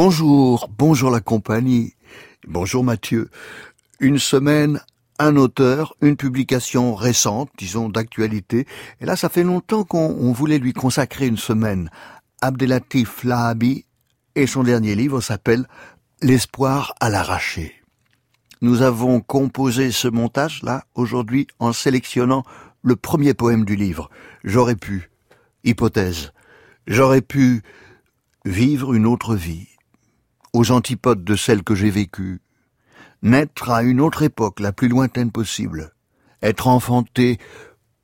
Bonjour, bonjour la compagnie, bonjour Mathieu. Une semaine, un auteur, une publication récente, disons d'actualité. Et là, ça fait longtemps qu'on voulait lui consacrer une semaine. Abdelatif Lahabi et son dernier livre s'appelle L'espoir à l'arraché. Nous avons composé ce montage-là aujourd'hui en sélectionnant le premier poème du livre. J'aurais pu, hypothèse, j'aurais pu vivre une autre vie, aux antipodes de celle que j'ai vécue, naître à une autre époque la plus lointaine possible, être enfanté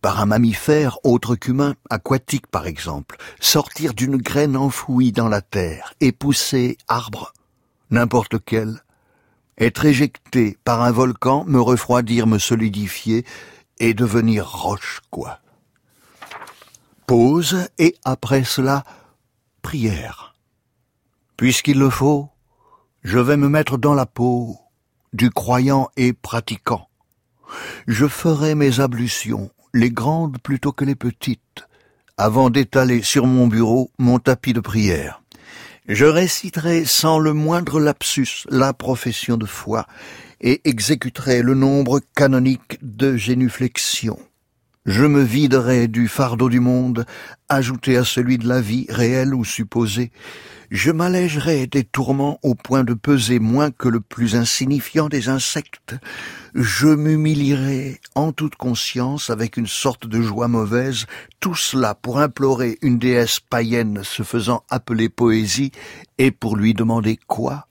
par un mammifère autre qu'humain, aquatique par exemple, sortir d'une graine enfouie dans la terre et pousser arbre, n'importe lequel, être éjecté par un volcan, me refroidir, me solidifier et devenir roche, quoi. Pause et après cela, prière. Puisqu'il le faut, je vais me mettre dans la peau du croyant et pratiquant. Je ferai mes ablutions, les grandes plutôt que les petites, avant d'étaler sur mon bureau mon tapis de prière. Je réciterai sans le moindre lapsus la profession de foi et exécuterai le nombre canonique de génuflexions. Je me viderai du fardeau du monde, ajouté à celui de la vie réelle ou supposée. Je m'allégerai des tourments au point de peser moins que le plus insignifiant des insectes. Je m'humilierai en toute conscience avec une sorte de joie mauvaise, tout cela pour implorer une déesse païenne se faisant appeler poésie et pour lui demander quoi?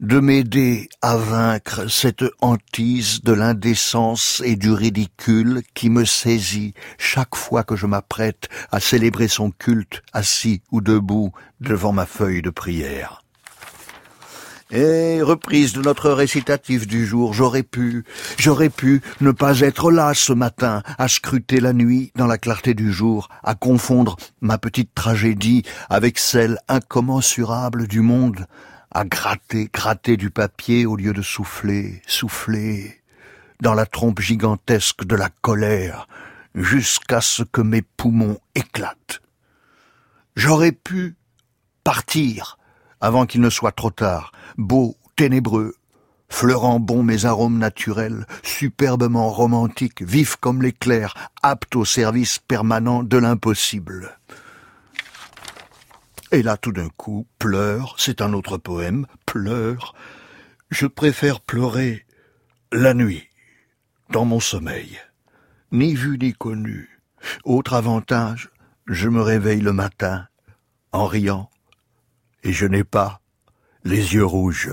De m'aider à vaincre cette hantise de l'indécence et du ridicule qui me saisit chaque fois que je m'apprête à célébrer son culte assis ou debout devant ma feuille de prière. Et reprise de notre récitatif du jour, j'aurais pu, j'aurais pu ne pas être là ce matin, à scruter la nuit dans la clarté du jour, à confondre ma petite tragédie avec celle incommensurable du monde, à gratter, gratter du papier au lieu de souffler, souffler, dans la trompe gigantesque de la colère, jusqu'à ce que mes poumons éclatent. J'aurais pu partir, avant qu'il ne soit trop tard, beau, ténébreux, fleurant bon mes arômes naturels, superbement romantique, vif comme l'éclair, apte au service permanent de l'impossible. Et là, tout d'un coup, pleure, c'est un autre poème, pleure. Je préfère pleurer la nuit, dans mon sommeil. Ni vu ni connu. Autre avantage, je me réveille le matin, en riant, et je n'ai pas les yeux rouges.